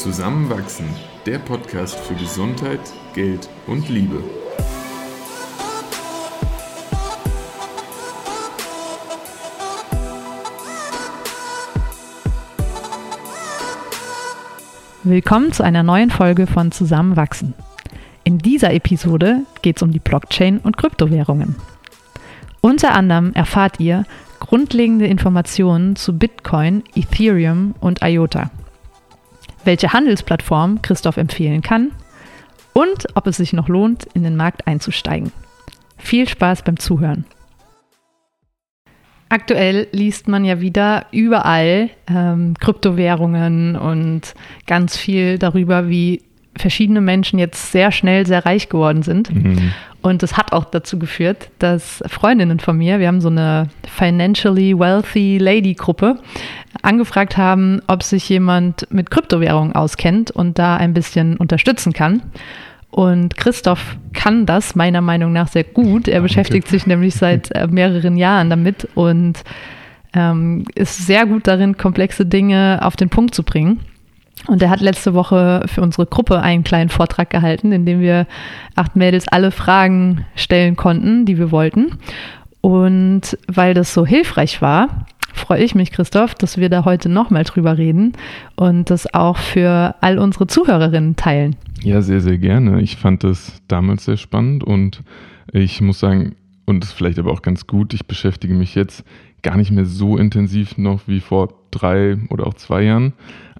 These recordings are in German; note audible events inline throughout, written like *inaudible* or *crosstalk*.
Zusammenwachsen, der Podcast für Gesundheit, Geld und Liebe. Willkommen zu einer neuen Folge von Zusammenwachsen. In dieser Episode geht es um die Blockchain und Kryptowährungen. Unter anderem erfahrt ihr grundlegende Informationen zu Bitcoin, Ethereum und IOTA welche Handelsplattform Christoph empfehlen kann und ob es sich noch lohnt, in den Markt einzusteigen. Viel Spaß beim Zuhören. Aktuell liest man ja wieder überall ähm, Kryptowährungen und ganz viel darüber, wie verschiedene Menschen jetzt sehr schnell sehr reich geworden sind. Mhm. Und das hat auch dazu geführt, dass Freundinnen von mir, wir haben so eine Financially Wealthy Lady Gruppe, angefragt haben, ob sich jemand mit Kryptowährungen auskennt und da ein bisschen unterstützen kann. Und Christoph kann das meiner Meinung nach sehr gut. Er beschäftigt sich nämlich seit äh, mehreren Jahren damit und ähm, ist sehr gut darin, komplexe Dinge auf den Punkt zu bringen. Und er hat letzte Woche für unsere Gruppe einen kleinen Vortrag gehalten, in dem wir acht Mädels alle Fragen stellen konnten, die wir wollten. Und weil das so hilfreich war, freue ich mich, Christoph, dass wir da heute nochmal drüber reden und das auch für all unsere Zuhörerinnen teilen. Ja, sehr, sehr gerne. Ich fand das damals sehr spannend und ich muss sagen, und das ist vielleicht aber auch ganz gut, ich beschäftige mich jetzt gar nicht mehr so intensiv noch wie vor drei oder auch zwei Jahren.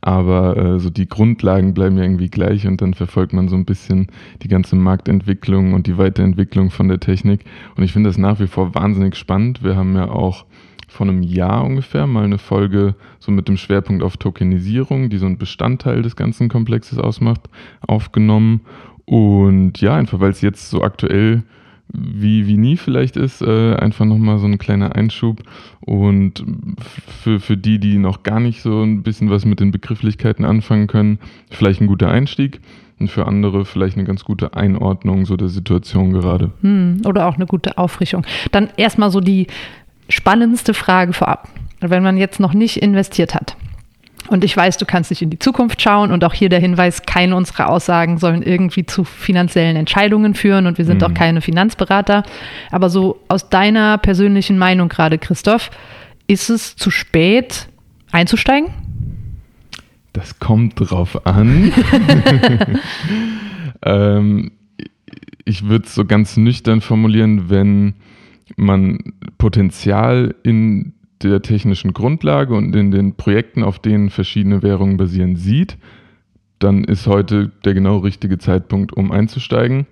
Aber äh, so die Grundlagen bleiben ja irgendwie gleich und dann verfolgt man so ein bisschen die ganze Marktentwicklung und die Weiterentwicklung von der Technik. Und ich finde das nach wie vor wahnsinnig spannend. Wir haben ja auch vor einem Jahr ungefähr mal eine Folge so mit dem Schwerpunkt auf Tokenisierung, die so ein Bestandteil des ganzen Komplexes ausmacht, aufgenommen. Und ja, einfach weil es jetzt so aktuell wie, wie nie vielleicht ist, äh, einfach nochmal so ein kleiner Einschub. Und für, für die, die noch gar nicht so ein bisschen was mit den Begrifflichkeiten anfangen können, vielleicht ein guter Einstieg. Und für andere vielleicht eine ganz gute Einordnung so der Situation gerade. Hm, oder auch eine gute Auffrischung. Dann erstmal so die spannendste Frage vorab. Wenn man jetzt noch nicht investiert hat, und ich weiß, du kannst nicht in die Zukunft schauen und auch hier der Hinweis, keine unserer Aussagen sollen irgendwie zu finanziellen Entscheidungen führen und wir sind mhm. auch keine Finanzberater. Aber so aus deiner persönlichen Meinung gerade, Christoph, ist es zu spät einzusteigen? Das kommt drauf an. *laughs* ähm, ich würde es so ganz nüchtern formulieren, wenn man Potenzial in der technischen Grundlage und in den Projekten, auf denen verschiedene Währungen basieren, sieht, dann ist heute der genau richtige Zeitpunkt, um einzusteigen.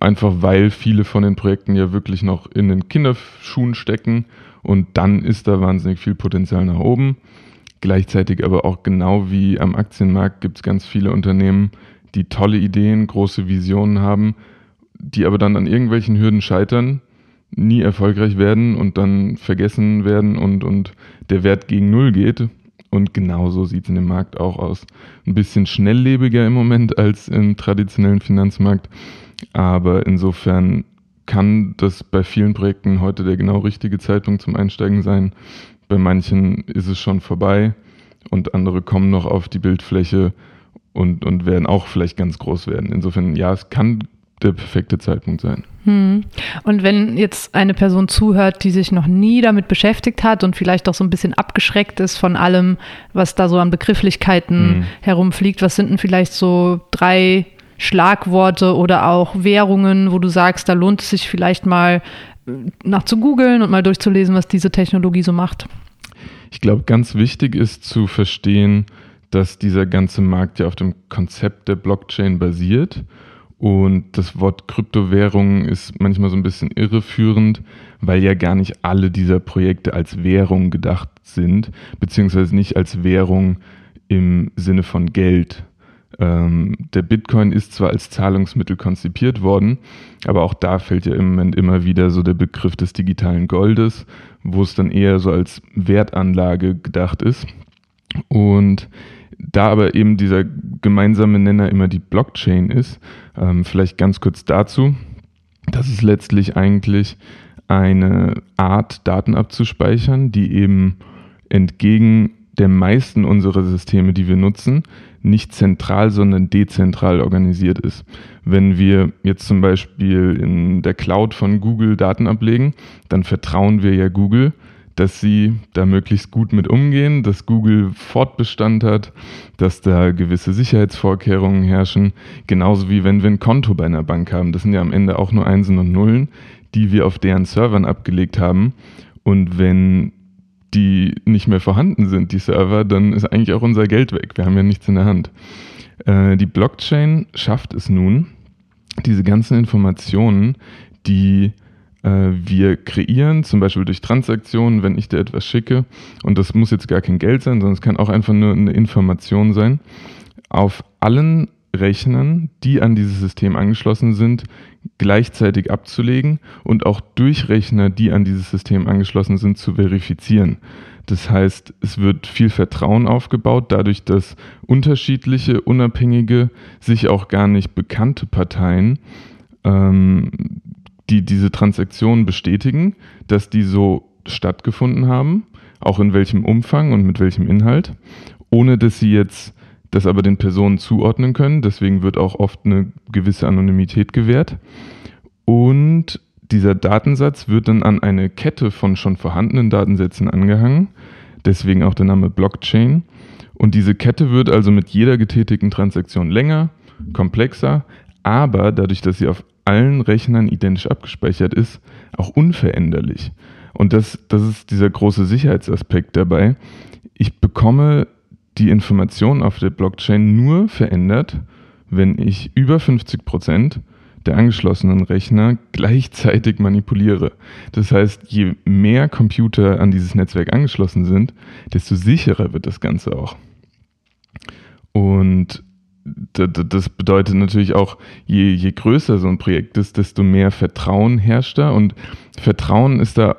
Einfach weil viele von den Projekten ja wirklich noch in den Kinderschuhen stecken und dann ist da wahnsinnig viel Potenzial nach oben. Gleichzeitig aber auch genau wie am Aktienmarkt gibt es ganz viele Unternehmen, die tolle Ideen, große Visionen haben, die aber dann an irgendwelchen Hürden scheitern, nie erfolgreich werden und dann vergessen werden und, und der Wert gegen Null geht. Und genauso sieht es in dem Markt auch aus. Ein bisschen schnelllebiger im Moment als im traditionellen Finanzmarkt. Aber insofern kann das bei vielen Projekten heute der genau richtige Zeitpunkt zum Einsteigen sein. Bei manchen ist es schon vorbei und andere kommen noch auf die Bildfläche und, und werden auch vielleicht ganz groß werden. Insofern, ja, es kann der perfekte Zeitpunkt sein. Hm. Und wenn jetzt eine Person zuhört, die sich noch nie damit beschäftigt hat und vielleicht auch so ein bisschen abgeschreckt ist von allem, was da so an Begrifflichkeiten hm. herumfliegt, was sind denn vielleicht so drei Schlagworte oder auch Währungen, wo du sagst, da lohnt es sich vielleicht mal äh, nach zu googeln und mal durchzulesen, was diese Technologie so macht? Ich glaube, ganz wichtig ist zu verstehen, dass dieser ganze Markt ja auf dem Konzept der Blockchain basiert und das Wort Kryptowährung ist manchmal so ein bisschen irreführend, weil ja gar nicht alle dieser Projekte als Währung gedacht sind, beziehungsweise nicht als Währung im Sinne von Geld. Ähm, der Bitcoin ist zwar als Zahlungsmittel konzipiert worden, aber auch da fällt ja im Moment immer wieder so der Begriff des digitalen Goldes, wo es dann eher so als Wertanlage gedacht ist. Und da aber eben dieser gemeinsame Nenner immer die Blockchain ist, ähm, vielleicht ganz kurz dazu. Das ist letztlich eigentlich eine Art, Daten abzuspeichern, die eben entgegen der meisten unserer Systeme, die wir nutzen, nicht zentral, sondern dezentral organisiert ist. Wenn wir jetzt zum Beispiel in der Cloud von Google Daten ablegen, dann vertrauen wir ja Google, dass sie da möglichst gut mit umgehen, dass Google Fortbestand hat, dass da gewisse Sicherheitsvorkehrungen herrschen, genauso wie wenn wir ein Konto bei einer Bank haben. Das sind ja am Ende auch nur Einsen und Nullen, die wir auf deren Servern abgelegt haben. Und wenn die nicht mehr vorhanden sind, die Server, dann ist eigentlich auch unser Geld weg. Wir haben ja nichts in der Hand. Äh, die Blockchain schafft es nun, diese ganzen Informationen, die wir kreieren, zum Beispiel durch Transaktionen, wenn ich dir etwas schicke, und das muss jetzt gar kein Geld sein, sondern es kann auch einfach nur eine Information sein, auf allen Rechnern, die an dieses System angeschlossen sind, gleichzeitig abzulegen und auch durch Rechner, die an dieses System angeschlossen sind, zu verifizieren. Das heißt, es wird viel Vertrauen aufgebaut, dadurch, dass unterschiedliche, unabhängige, sich auch gar nicht bekannte Parteien ähm, die diese Transaktionen bestätigen, dass die so stattgefunden haben, auch in welchem Umfang und mit welchem Inhalt, ohne dass sie jetzt das aber den Personen zuordnen können. Deswegen wird auch oft eine gewisse Anonymität gewährt. Und dieser Datensatz wird dann an eine Kette von schon vorhandenen Datensätzen angehangen. Deswegen auch der Name Blockchain. Und diese Kette wird also mit jeder getätigten Transaktion länger, komplexer, aber dadurch, dass sie auf allen Rechnern identisch abgespeichert ist, auch unveränderlich. Und das, das ist dieser große Sicherheitsaspekt dabei. Ich bekomme die Information auf der Blockchain nur verändert, wenn ich über 50 Prozent der angeschlossenen Rechner gleichzeitig manipuliere. Das heißt, je mehr Computer an dieses Netzwerk angeschlossen sind, desto sicherer wird das Ganze auch. Und das bedeutet natürlich auch, je, je größer so ein Projekt ist, desto mehr Vertrauen herrscht da. Und Vertrauen ist da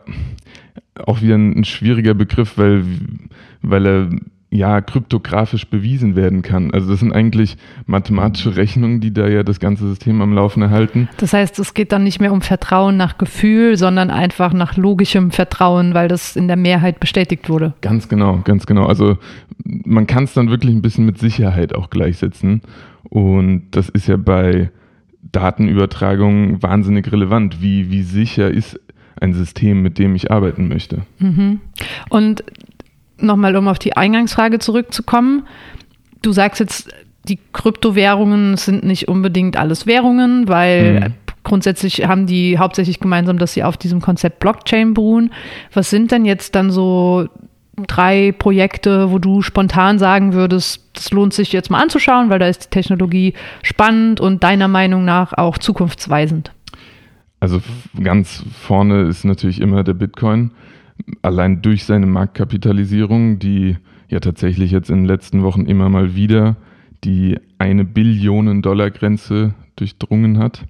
auch wieder ein, schwieriger Begriff, weil, weil er ja kryptografisch bewiesen werden kann. Also das sind eigentlich mathematische Rechnungen, die da ja das ganze System am Laufen erhalten. Das heißt, es geht dann nicht mehr um Vertrauen nach Gefühl, sondern einfach nach logischem Vertrauen, weil das in der Mehrheit bestätigt wurde. Ganz genau, ganz genau. Also man kann es dann wirklich ein bisschen mit Sicherheit auch gleichsetzen. Und das ist ja bei Datenübertragungen wahnsinnig relevant. Wie, wie sicher ist ein System, mit dem ich arbeiten möchte? Mhm. Und nochmal, um auf die Eingangsfrage zurückzukommen. Du sagst jetzt, die Kryptowährungen sind nicht unbedingt alles Währungen, weil mhm. grundsätzlich haben die hauptsächlich gemeinsam, dass sie auf diesem Konzept Blockchain beruhen. Was sind denn jetzt dann so drei Projekte, wo du spontan sagen würdest, das lohnt sich jetzt mal anzuschauen, weil da ist die Technologie spannend und deiner Meinung nach auch zukunftsweisend? Also ganz vorne ist natürlich immer der Bitcoin allein durch seine Marktkapitalisierung, die ja tatsächlich jetzt in den letzten Wochen immer mal wieder die eine Billionen Dollar Grenze durchdrungen hat.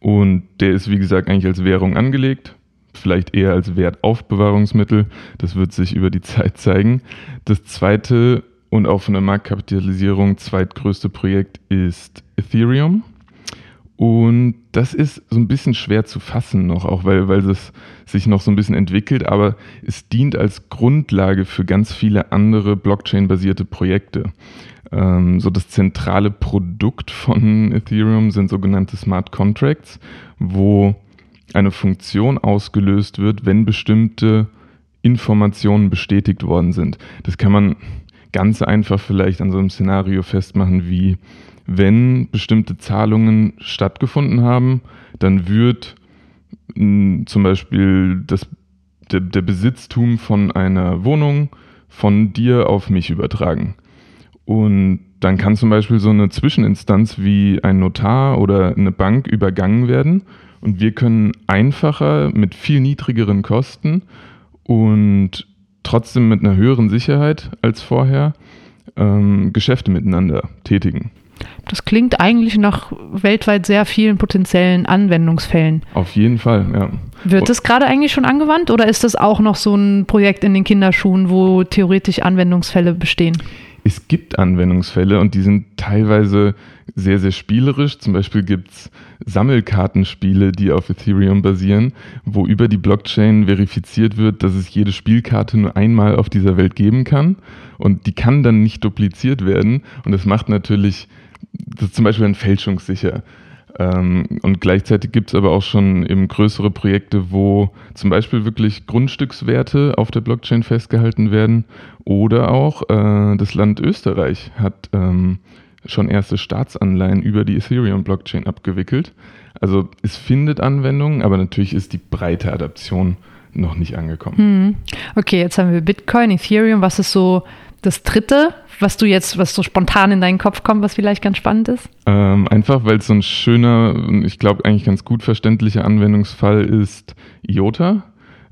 Und der ist, wie gesagt, eigentlich als Währung angelegt, vielleicht eher als Wertaufbewahrungsmittel. Das wird sich über die Zeit zeigen. Das zweite und auch von der Marktkapitalisierung zweitgrößte Projekt ist Ethereum. Und das ist so ein bisschen schwer zu fassen noch, auch weil, weil es sich noch so ein bisschen entwickelt, aber es dient als Grundlage für ganz viele andere Blockchain-basierte Projekte. Ähm, so das zentrale Produkt von Ethereum sind sogenannte Smart Contracts, wo eine Funktion ausgelöst wird, wenn bestimmte Informationen bestätigt worden sind. Das kann man ganz einfach vielleicht an so einem Szenario festmachen wie wenn bestimmte Zahlungen stattgefunden haben, dann wird mh, zum Beispiel das, der, der Besitztum von einer Wohnung von dir auf mich übertragen. Und dann kann zum Beispiel so eine Zwischeninstanz wie ein Notar oder eine Bank übergangen werden. Und wir können einfacher mit viel niedrigeren Kosten und trotzdem mit einer höheren Sicherheit als vorher ähm, Geschäfte miteinander tätigen. Das klingt eigentlich nach weltweit sehr vielen potenziellen Anwendungsfällen. Auf jeden Fall, ja. Wird das gerade eigentlich schon angewandt oder ist das auch noch so ein Projekt in den Kinderschuhen, wo theoretisch Anwendungsfälle bestehen? Es gibt Anwendungsfälle und die sind teilweise sehr, sehr spielerisch. Zum Beispiel gibt es Sammelkartenspiele, die auf Ethereum basieren, wo über die Blockchain verifiziert wird, dass es jede Spielkarte nur einmal auf dieser Welt geben kann und die kann dann nicht dupliziert werden und das macht natürlich, das ist zum Beispiel ein fälschungssicher. Ähm, und gleichzeitig gibt es aber auch schon eben größere Projekte, wo zum Beispiel wirklich Grundstückswerte auf der Blockchain festgehalten werden. Oder auch äh, das Land Österreich hat ähm, schon erste Staatsanleihen über die Ethereum-Blockchain abgewickelt. Also es findet Anwendungen, aber natürlich ist die breite Adaption noch nicht angekommen. Hm. Okay, jetzt haben wir Bitcoin, Ethereum. Was ist so das dritte, was du jetzt, was so spontan in deinen Kopf kommt, was vielleicht ganz spannend ist? Ähm, einfach, weil es so ein schöner, ich glaube eigentlich ganz gut verständlicher Anwendungsfall ist IOTA.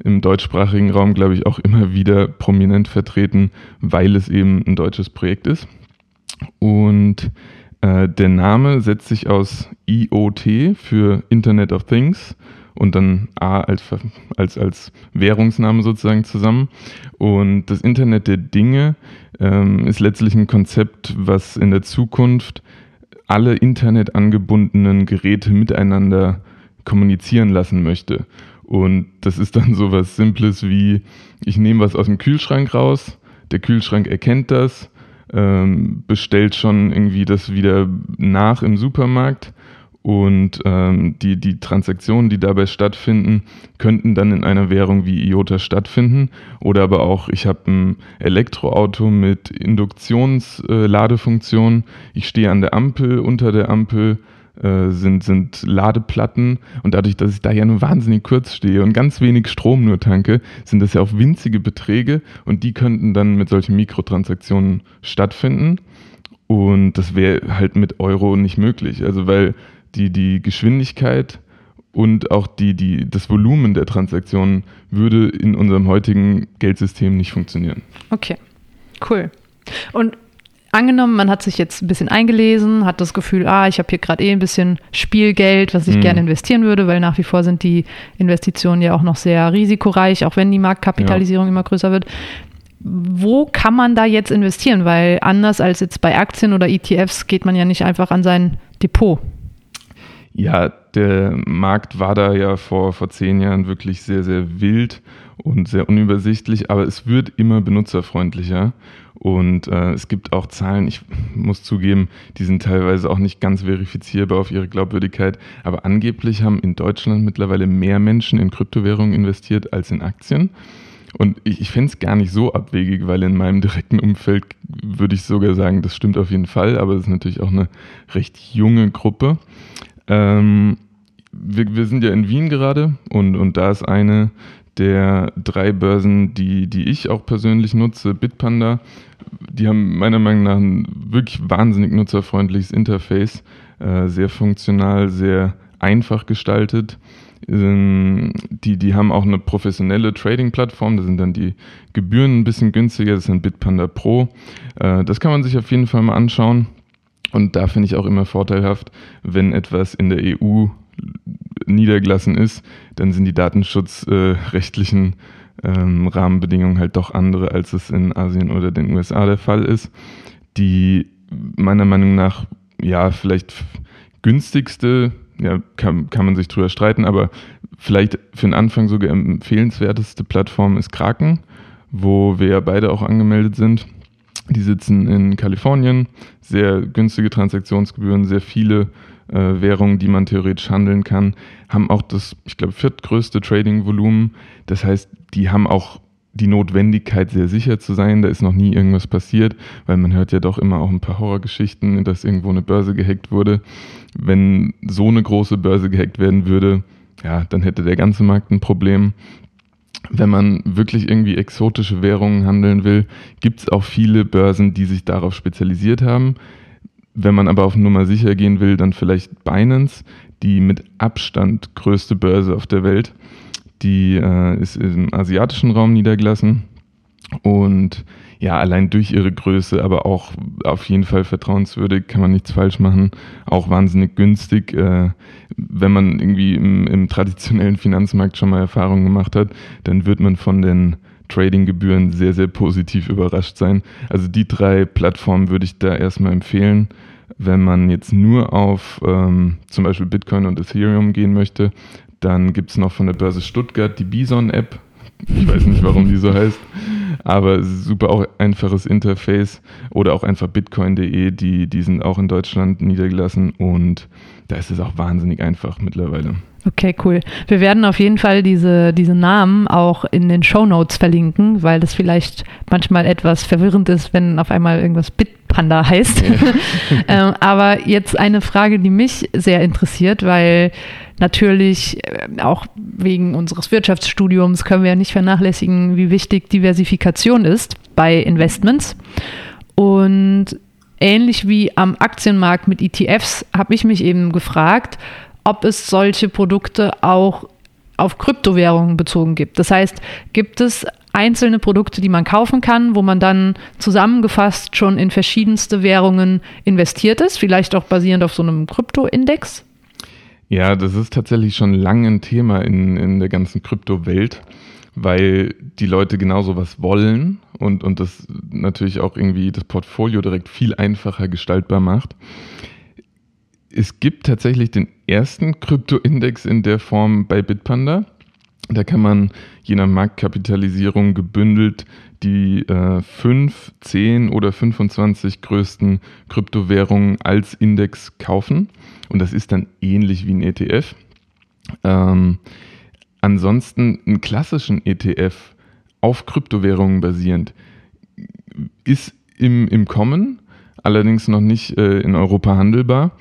Im deutschsprachigen Raum, glaube ich, auch immer wieder prominent vertreten, weil es eben ein deutsches Projekt ist. Und äh, der Name setzt sich aus IoT für Internet of Things und dann A als, als, als Währungsname sozusagen zusammen. Und das Internet der Dinge ähm, ist letztlich ein Konzept, was in der Zukunft alle Internet angebundenen Geräte miteinander kommunizieren lassen möchte. Und das ist dann so was Simples wie, ich nehme was aus dem Kühlschrank raus, der Kühlschrank erkennt das, ähm, bestellt schon irgendwie das wieder nach im Supermarkt und ähm, die, die Transaktionen, die dabei stattfinden, könnten dann in einer Währung wie IOTA stattfinden. Oder aber auch, ich habe ein Elektroauto mit Induktionsladefunktion. Äh, ich stehe an der Ampel, unter der Ampel äh, sind, sind Ladeplatten. Und dadurch, dass ich da ja nur wahnsinnig kurz stehe und ganz wenig Strom nur tanke, sind das ja auch winzige Beträge. Und die könnten dann mit solchen Mikrotransaktionen stattfinden. Und das wäre halt mit Euro nicht möglich. Also weil die, die Geschwindigkeit und auch die, die, das Volumen der Transaktionen würde in unserem heutigen Geldsystem nicht funktionieren. Okay, cool. Und angenommen, man hat sich jetzt ein bisschen eingelesen, hat das Gefühl, ah, ich habe hier gerade eh ein bisschen Spielgeld, was ich mhm. gerne investieren würde, weil nach wie vor sind die Investitionen ja auch noch sehr risikoreich, auch wenn die Marktkapitalisierung ja. immer größer wird. Wo kann man da jetzt investieren? Weil anders als jetzt bei Aktien oder ETFs geht man ja nicht einfach an sein Depot. Ja, der Markt war da ja vor, vor zehn Jahren wirklich sehr, sehr wild und sehr unübersichtlich, aber es wird immer benutzerfreundlicher. Und äh, es gibt auch Zahlen, ich muss zugeben, die sind teilweise auch nicht ganz verifizierbar auf ihre Glaubwürdigkeit, aber angeblich haben in Deutschland mittlerweile mehr Menschen in Kryptowährungen investiert als in Aktien. Und ich, ich fände es gar nicht so abwegig, weil in meinem direkten Umfeld würde ich sogar sagen, das stimmt auf jeden Fall, aber es ist natürlich auch eine recht junge Gruppe. Ähm, wir, wir, sind ja in Wien gerade und, und da ist eine der drei Börsen, die, die ich auch persönlich nutze, Bitpanda. Die haben meiner Meinung nach ein wirklich wahnsinnig nutzerfreundliches Interface, äh, sehr funktional, sehr einfach gestaltet. Ähm, die, die haben auch eine professionelle Trading-Plattform, da sind dann die Gebühren ein bisschen günstiger, das ist ein Bitpanda Pro. Äh, das kann man sich auf jeden Fall mal anschauen. Und da finde ich auch immer vorteilhaft, wenn etwas in der EU niedergelassen ist, dann sind die datenschutzrechtlichen ähm, Rahmenbedingungen halt doch andere, als es in Asien oder den USA der Fall ist. Die meiner Meinung nach ja vielleicht günstigste, ja, kann, kann man sich drüber streiten, aber vielleicht für den Anfang sogar empfehlenswerteste Plattform ist Kraken, wo wir ja beide auch angemeldet sind. Die sitzen in Kalifornien, sehr günstige Transaktionsgebühren, sehr viele äh, Währungen, die man theoretisch handeln kann, haben auch das, ich glaube, viertgrößte Trading-Volumen. Das heißt, die haben auch die Notwendigkeit, sehr sicher zu sein. Da ist noch nie irgendwas passiert, weil man hört ja doch immer auch ein paar Horrorgeschichten, dass irgendwo eine Börse gehackt wurde. Wenn so eine große Börse gehackt werden würde, ja, dann hätte der ganze Markt ein Problem wenn man wirklich irgendwie exotische Währungen handeln will, gibt es auch viele Börsen, die sich darauf spezialisiert haben. Wenn man aber auf Nummer sicher gehen will, dann vielleicht Binance, die mit Abstand größte Börse auf der Welt. Die äh, ist im asiatischen Raum niedergelassen und ja, allein durch ihre Größe, aber auch auf jeden Fall vertrauenswürdig, kann man nichts falsch machen. Auch wahnsinnig günstig. Äh, wenn man irgendwie im, im, traditionellen Finanzmarkt schon mal Erfahrungen gemacht hat, dann wird man von den Trading-Gebühren sehr, sehr positiv überrascht sein. Also die drei Plattformen würde ich da erstmal empfehlen. Wenn man jetzt nur auf ähm, zum Beispiel Bitcoin und Ethereum gehen möchte, dann gibt es noch von der Börse Stuttgart die Bison-App. Ich weiß nicht, warum die so heißt, *laughs* aber super auch einfaches Interface oder auch einfach bitcoin.de, die, die sind auch in Deutschland niedergelassen und da ist es auch wahnsinnig einfach mittlerweile. Okay, cool. Wir werden auf jeden Fall diese, diese Namen auch in den Show Notes verlinken, weil das vielleicht manchmal etwas verwirrend ist, wenn auf einmal irgendwas Bitpanda heißt. Ja. *laughs* ähm, aber jetzt eine Frage, die mich sehr interessiert, weil natürlich äh, auch wegen unseres Wirtschaftsstudiums können wir ja nicht vernachlässigen, wie wichtig Diversifikation ist bei Investments. Und ähnlich wie am Aktienmarkt mit ETFs habe ich mich eben gefragt, ob es solche Produkte auch auf Kryptowährungen bezogen gibt. Das heißt, gibt es einzelne Produkte, die man kaufen kann, wo man dann zusammengefasst schon in verschiedenste Währungen investiert ist, vielleicht auch basierend auf so einem Kryptoindex? Ja, das ist tatsächlich schon lange ein Thema in, in der ganzen Kryptowelt, weil die Leute genau sowas wollen und, und das natürlich auch irgendwie das Portfolio direkt viel einfacher gestaltbar macht. Es gibt tatsächlich den ersten Kryptoindex in der Form bei Bitpanda. Da kann man je nach Marktkapitalisierung gebündelt die äh, 5, 10 oder 25 größten Kryptowährungen als Index kaufen. Und das ist dann ähnlich wie ein ETF. Ähm, ansonsten einen klassischen ETF auf Kryptowährungen basierend ist im, im Kommen, allerdings noch nicht äh, in Europa handelbar.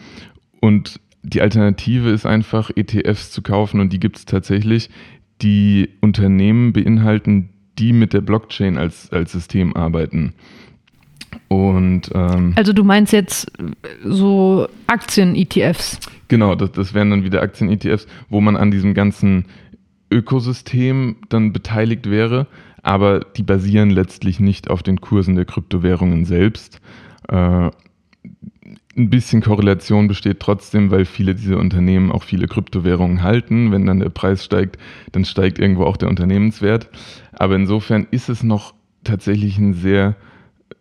Und die Alternative ist einfach, ETFs zu kaufen und die gibt es tatsächlich, die Unternehmen beinhalten, die mit der Blockchain als, als System arbeiten. Und, ähm, also du meinst jetzt so Aktien-ETFs? Genau, das, das wären dann wieder Aktien-ETFs, wo man an diesem ganzen Ökosystem dann beteiligt wäre, aber die basieren letztlich nicht auf den Kursen der Kryptowährungen selbst. Äh, ein bisschen Korrelation besteht trotzdem, weil viele dieser Unternehmen auch viele Kryptowährungen halten. Wenn dann der Preis steigt, dann steigt irgendwo auch der Unternehmenswert. Aber insofern ist es noch tatsächlich ein sehr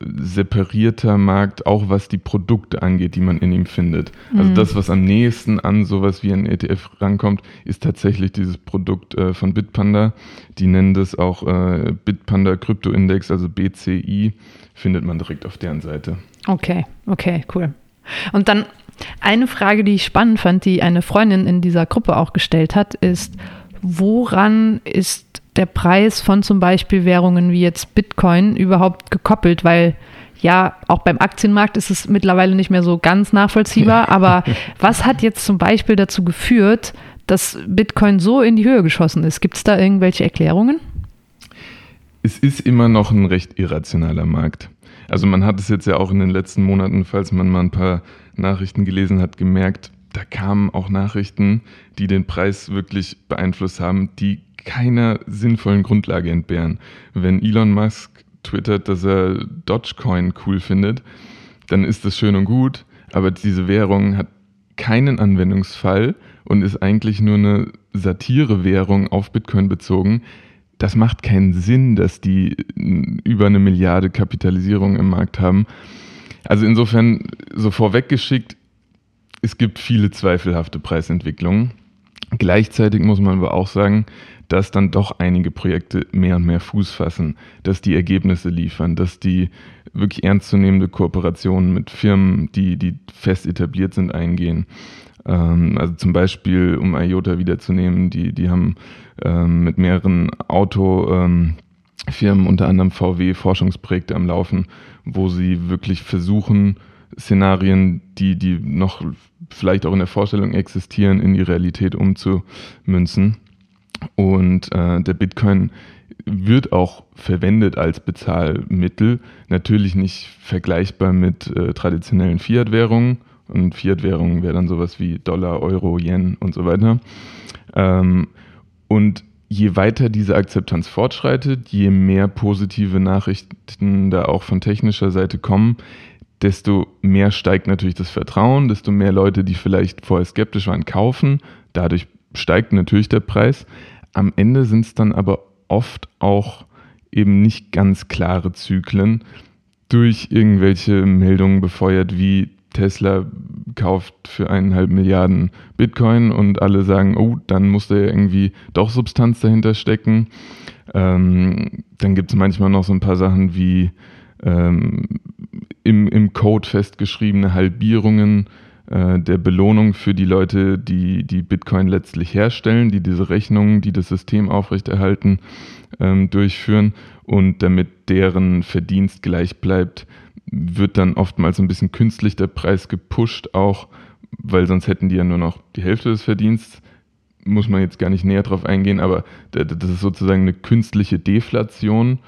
separierter Markt, auch was die Produkte angeht, die man in ihm findet. Also mhm. das, was am nächsten an sowas wie ein ETF rankommt, ist tatsächlich dieses Produkt äh, von Bitpanda. Die nennen das auch äh, Bitpanda Krypto Index, also BCI, findet man direkt auf deren Seite. Okay, okay, cool. Und dann eine Frage, die ich spannend fand, die eine Freundin in dieser Gruppe auch gestellt hat, ist, woran ist der Preis von zum Beispiel Währungen wie jetzt Bitcoin überhaupt gekoppelt? Weil ja, auch beim Aktienmarkt ist es mittlerweile nicht mehr so ganz nachvollziehbar, *laughs* aber was hat jetzt zum Beispiel dazu geführt, dass Bitcoin so in die Höhe geschossen ist? Gibt es da irgendwelche Erklärungen? Es ist immer noch ein recht irrationaler Markt. Also man hat es jetzt ja auch in den letzten Monaten, falls man mal ein paar Nachrichten gelesen hat, gemerkt, da kamen auch Nachrichten, die den Preis wirklich beeinflusst haben, die keiner sinnvollen Grundlage entbehren. Wenn Elon Musk twittert, dass er Dogecoin cool findet, dann ist das schön und gut, aber diese Währung hat keinen Anwendungsfall und ist eigentlich nur eine Satire-Währung auf Bitcoin bezogen, das macht keinen Sinn, dass die über eine Milliarde Kapitalisierung im Markt haben. Also insofern so vorweggeschickt, es gibt viele zweifelhafte Preisentwicklungen. Gleichzeitig muss man aber auch sagen, dass dann doch einige Projekte mehr und mehr Fuß fassen, dass die Ergebnisse liefern, dass die wirklich ernstzunehmende Kooperationen mit Firmen, die, die fest etabliert sind, eingehen. Ähm, also zum Beispiel, um IOTA wiederzunehmen, die, die haben ähm, mit mehreren Autofirmen, ähm, unter anderem VW, Forschungsprojekte am Laufen, wo sie wirklich versuchen, Szenarien, die, die noch vielleicht auch in der Vorstellung existieren, in die Realität umzumünzen. Und äh, der Bitcoin wird auch verwendet als Bezahlmittel, natürlich nicht vergleichbar mit äh, traditionellen Fiat-Währungen. Und Fiat-Währungen wäre dann sowas wie Dollar, Euro, Yen und so weiter. Ähm, und je weiter diese Akzeptanz fortschreitet, je mehr positive Nachrichten da auch von technischer Seite kommen, desto mehr steigt natürlich das Vertrauen, desto mehr Leute, die vielleicht vorher skeptisch waren, kaufen. Dadurch steigt natürlich der Preis. Am Ende sind es dann aber oft auch eben nicht ganz klare Zyklen durch irgendwelche Meldungen befeuert, wie Tesla kauft für eineinhalb Milliarden Bitcoin und alle sagen, oh, dann muss da ja irgendwie doch Substanz dahinter stecken. Ähm, dann gibt es manchmal noch so ein paar Sachen wie ähm, im, im Code festgeschriebene Halbierungen äh, der Belohnung für die Leute, die die Bitcoin letztlich herstellen, die diese Rechnungen, die das System aufrechterhalten, ähm, durchführen. Und damit deren Verdienst gleich bleibt, wird dann oftmals ein bisschen künstlich der Preis gepusht, auch weil sonst hätten die ja nur noch die Hälfte des Verdienstes. Muss man jetzt gar nicht näher drauf eingehen, aber das ist sozusagen eine künstliche Deflation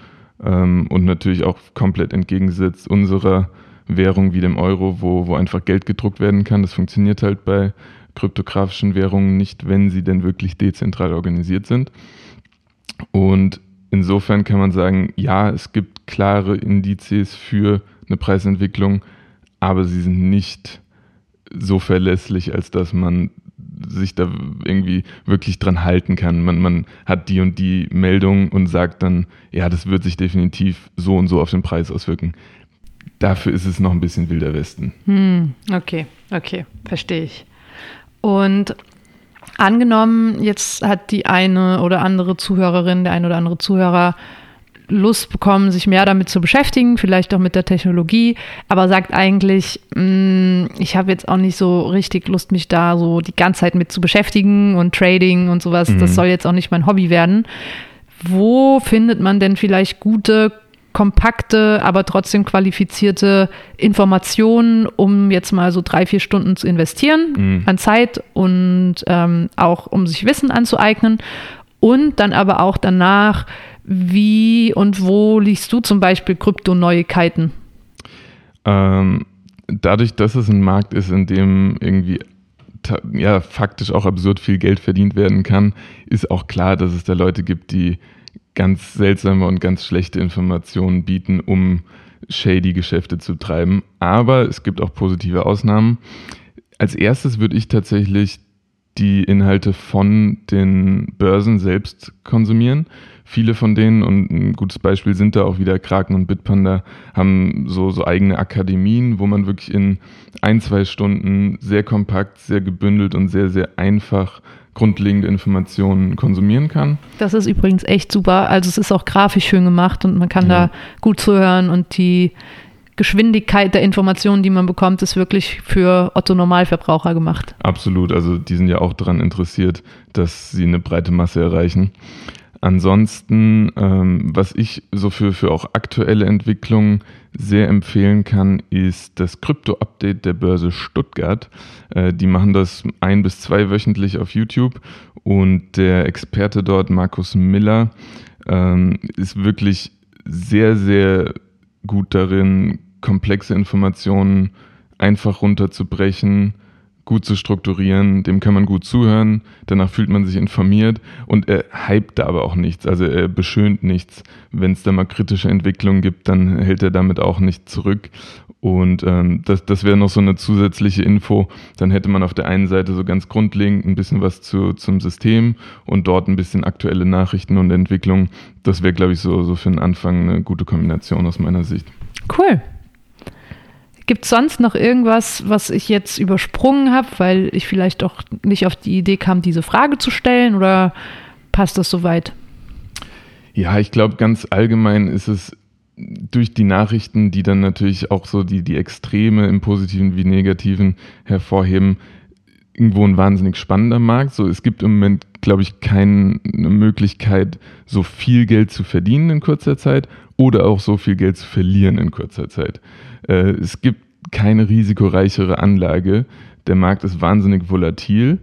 ähm, und natürlich auch komplett entgegengesetzt unserer Währung wie dem Euro, wo, wo einfach Geld gedruckt werden kann. Das funktioniert halt bei kryptografischen Währungen nicht, wenn sie denn wirklich dezentral organisiert sind. Und insofern kann man sagen, ja, es gibt klare Indizes für eine Preisentwicklung, aber sie sind nicht so verlässlich, als dass man sich da irgendwie wirklich dran halten kann. Man, man hat die und die Meldung und sagt dann, ja, das wird sich definitiv so und so auf den Preis auswirken. Dafür ist es noch ein bisschen wilder Westen. Hm, okay, okay, verstehe ich. Und angenommen, jetzt hat die eine oder andere Zuhörerin, der eine oder andere Zuhörer Lust bekommen, sich mehr damit zu beschäftigen, vielleicht auch mit der Technologie, aber sagt eigentlich, mh, mm, ich habe jetzt auch nicht so richtig Lust, mich da so die ganze Zeit mit zu beschäftigen und Trading und sowas. Mhm. Das soll jetzt auch nicht mein Hobby werden. Wo findet man denn vielleicht gute, kompakte, aber trotzdem qualifizierte Informationen, um jetzt mal so drei, vier Stunden zu investieren mhm. an Zeit und ähm, auch um sich Wissen anzueignen und dann aber auch danach wie und wo liest du zum Beispiel Krypto-Neuigkeiten? Ähm, dadurch, dass es ein Markt ist, in dem irgendwie ja, faktisch auch absurd viel Geld verdient werden kann, ist auch klar, dass es da Leute gibt, die ganz seltsame und ganz schlechte Informationen bieten, um shady Geschäfte zu treiben. Aber es gibt auch positive Ausnahmen. Als erstes würde ich tatsächlich die Inhalte von den Börsen selbst konsumieren. Viele von denen, und ein gutes Beispiel sind da auch wieder Kraken und Bitpanda, haben so, so eigene Akademien, wo man wirklich in ein, zwei Stunden sehr kompakt, sehr gebündelt und sehr, sehr einfach grundlegende Informationen konsumieren kann. Das ist übrigens echt super. Also es ist auch grafisch schön gemacht und man kann ja. da gut zuhören und die Geschwindigkeit der Informationen, die man bekommt, ist wirklich für Otto Normalverbraucher gemacht. Absolut. Also die sind ja auch daran interessiert, dass sie eine breite Masse erreichen. Ansonsten, ähm, was ich so für, für auch aktuelle Entwicklungen sehr empfehlen kann, ist das Krypto-Update der Börse Stuttgart. Äh, die machen das ein- bis zweiwöchentlich auf YouTube und der Experte dort, Markus Miller, ähm, ist wirklich sehr, sehr gut darin, komplexe Informationen einfach runterzubrechen, gut zu strukturieren, dem kann man gut zuhören, danach fühlt man sich informiert und er hypt da aber auch nichts, also er beschönt nichts. Wenn es da mal kritische Entwicklungen gibt, dann hält er damit auch nicht zurück. Und ähm, das, das wäre noch so eine zusätzliche Info. Dann hätte man auf der einen Seite so ganz grundlegend ein bisschen was zu, zum System und dort ein bisschen aktuelle Nachrichten und Entwicklungen. Das wäre, glaube ich, so, so für den Anfang eine gute Kombination aus meiner Sicht. Cool. Gibt es sonst noch irgendwas, was ich jetzt übersprungen habe, weil ich vielleicht auch nicht auf die Idee kam, diese Frage zu stellen oder passt das soweit? Ja, ich glaube, ganz allgemein ist es durch die Nachrichten, die dann natürlich auch so die, die Extreme im Positiven wie Negativen hervorheben, irgendwo ein wahnsinnig spannender Markt. So, es gibt im Moment, glaube ich, keine Möglichkeit, so viel Geld zu verdienen in kurzer Zeit oder auch so viel Geld zu verlieren in kurzer Zeit. Äh, es gibt keine risikoreichere Anlage. Der Markt ist wahnsinnig volatil.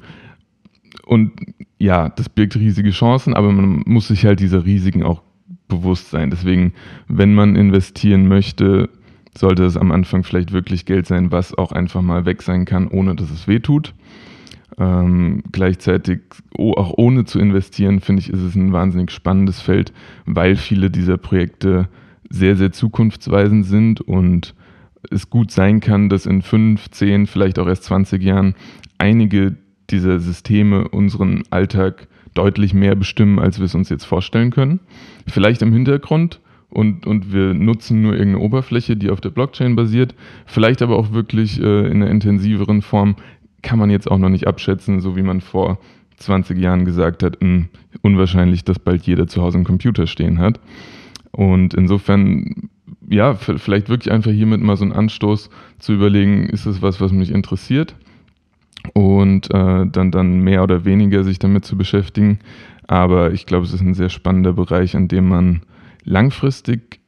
Und ja, das birgt riesige Chancen, aber man muss sich halt dieser Risiken auch bewusst sein. Deswegen, wenn man investieren möchte, sollte es am Anfang vielleicht wirklich Geld sein, was auch einfach mal weg sein kann, ohne dass es weh tut. Ähm, gleichzeitig, oh, auch ohne zu investieren, finde ich, ist es ein wahnsinnig spannendes Feld, weil viele dieser Projekte sehr, sehr zukunftsweisend sind und es gut sein kann, dass in fünf, zehn, vielleicht auch erst 20 Jahren einige dieser Systeme unseren Alltag deutlich mehr bestimmen, als wir es uns jetzt vorstellen können. Vielleicht im Hintergrund und, und wir nutzen nur irgendeine Oberfläche, die auf der Blockchain basiert. Vielleicht aber auch wirklich äh, in einer intensiveren Form kann man jetzt auch noch nicht abschätzen, so wie man vor 20 Jahren gesagt hat, mh, hm, unwahrscheinlich, dass bald jeder zu Hause einen Computer stehen hat. Und insofern, ja, vielleicht wirklich einfach hiermit mal so einen Anstoß zu überlegen, ist es was, was mich interessiert? Und äh, dann, dann mehr oder weniger sich damit zu beschäftigen. Aber ich glaube, es ist ein sehr spannender Bereich, an dem man langfristig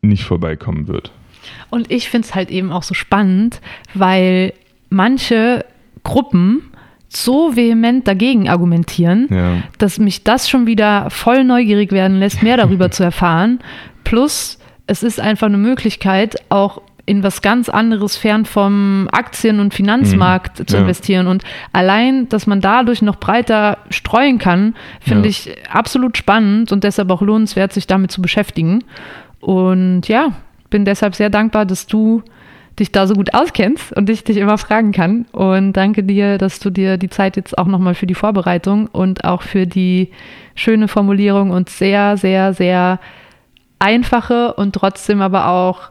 nicht vorbeikommen wird. Und ich finde es halt eben auch so spannend, weil manche Gruppen so vehement dagegen argumentieren, ja. dass mich das schon wieder voll neugierig werden lässt, mehr darüber *laughs* zu erfahren. Plus, es ist einfach eine Möglichkeit, auch in was ganz anderes fern vom Aktien- und Finanzmarkt mhm. zu ja. investieren. Und allein, dass man dadurch noch breiter streuen kann, finde ja. ich absolut spannend und deshalb auch lohnenswert, sich damit zu beschäftigen. Und ja, bin deshalb sehr dankbar, dass du dich da so gut auskennst und ich dich immer fragen kann. Und danke dir, dass du dir die Zeit jetzt auch nochmal für die Vorbereitung und auch für die schöne Formulierung und sehr, sehr, sehr einfache und trotzdem aber auch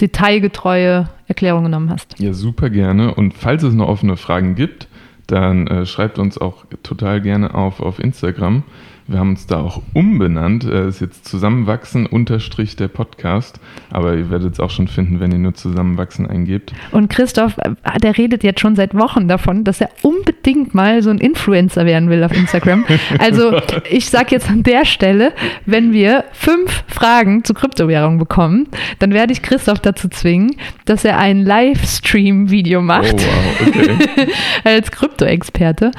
detailgetreue Erklärung genommen hast. Ja, super gerne. Und falls es noch offene Fragen gibt, dann äh, schreibt uns auch total gerne auf, auf Instagram. Wir haben uns da auch umbenannt. Es ist jetzt Zusammenwachsen unterstrich der Podcast. Aber ihr werdet es auch schon finden, wenn ihr nur Zusammenwachsen eingebt. Und Christoph, äh, der redet jetzt schon seit Wochen davon, dass er unbedingt mal so ein Influencer werden will auf Instagram. *laughs* Also ich sage jetzt an der Stelle, wenn wir fünf Fragen zu Kryptowährung bekommen, dann werde ich Christoph dazu zwingen, dass er ein Livestream-Video macht. Oh, wow, okay. *laughs* als Krypto-Experte.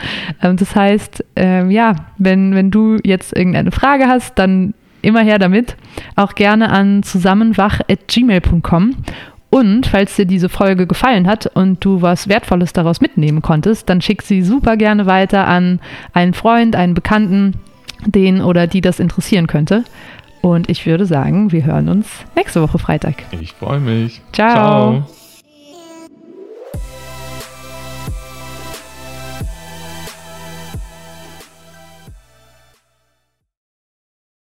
Ähm, das heißt, ähm, ja, wenn, wenn du jetzt irgendeine Frage hast, dann immer her damit. Auch gerne an zusammenwach.gmail.com. Und falls dir diese Folge gefallen hat und du was Wertvolles daraus mitnehmen konntest, dann schick sie super gerne weiter an einen Freund, einen Bekannten, den oder die das interessieren könnte. Und ich würde sagen, wir hören uns nächste Woche Freitag. Ich freue mich. Ciao. Ciao.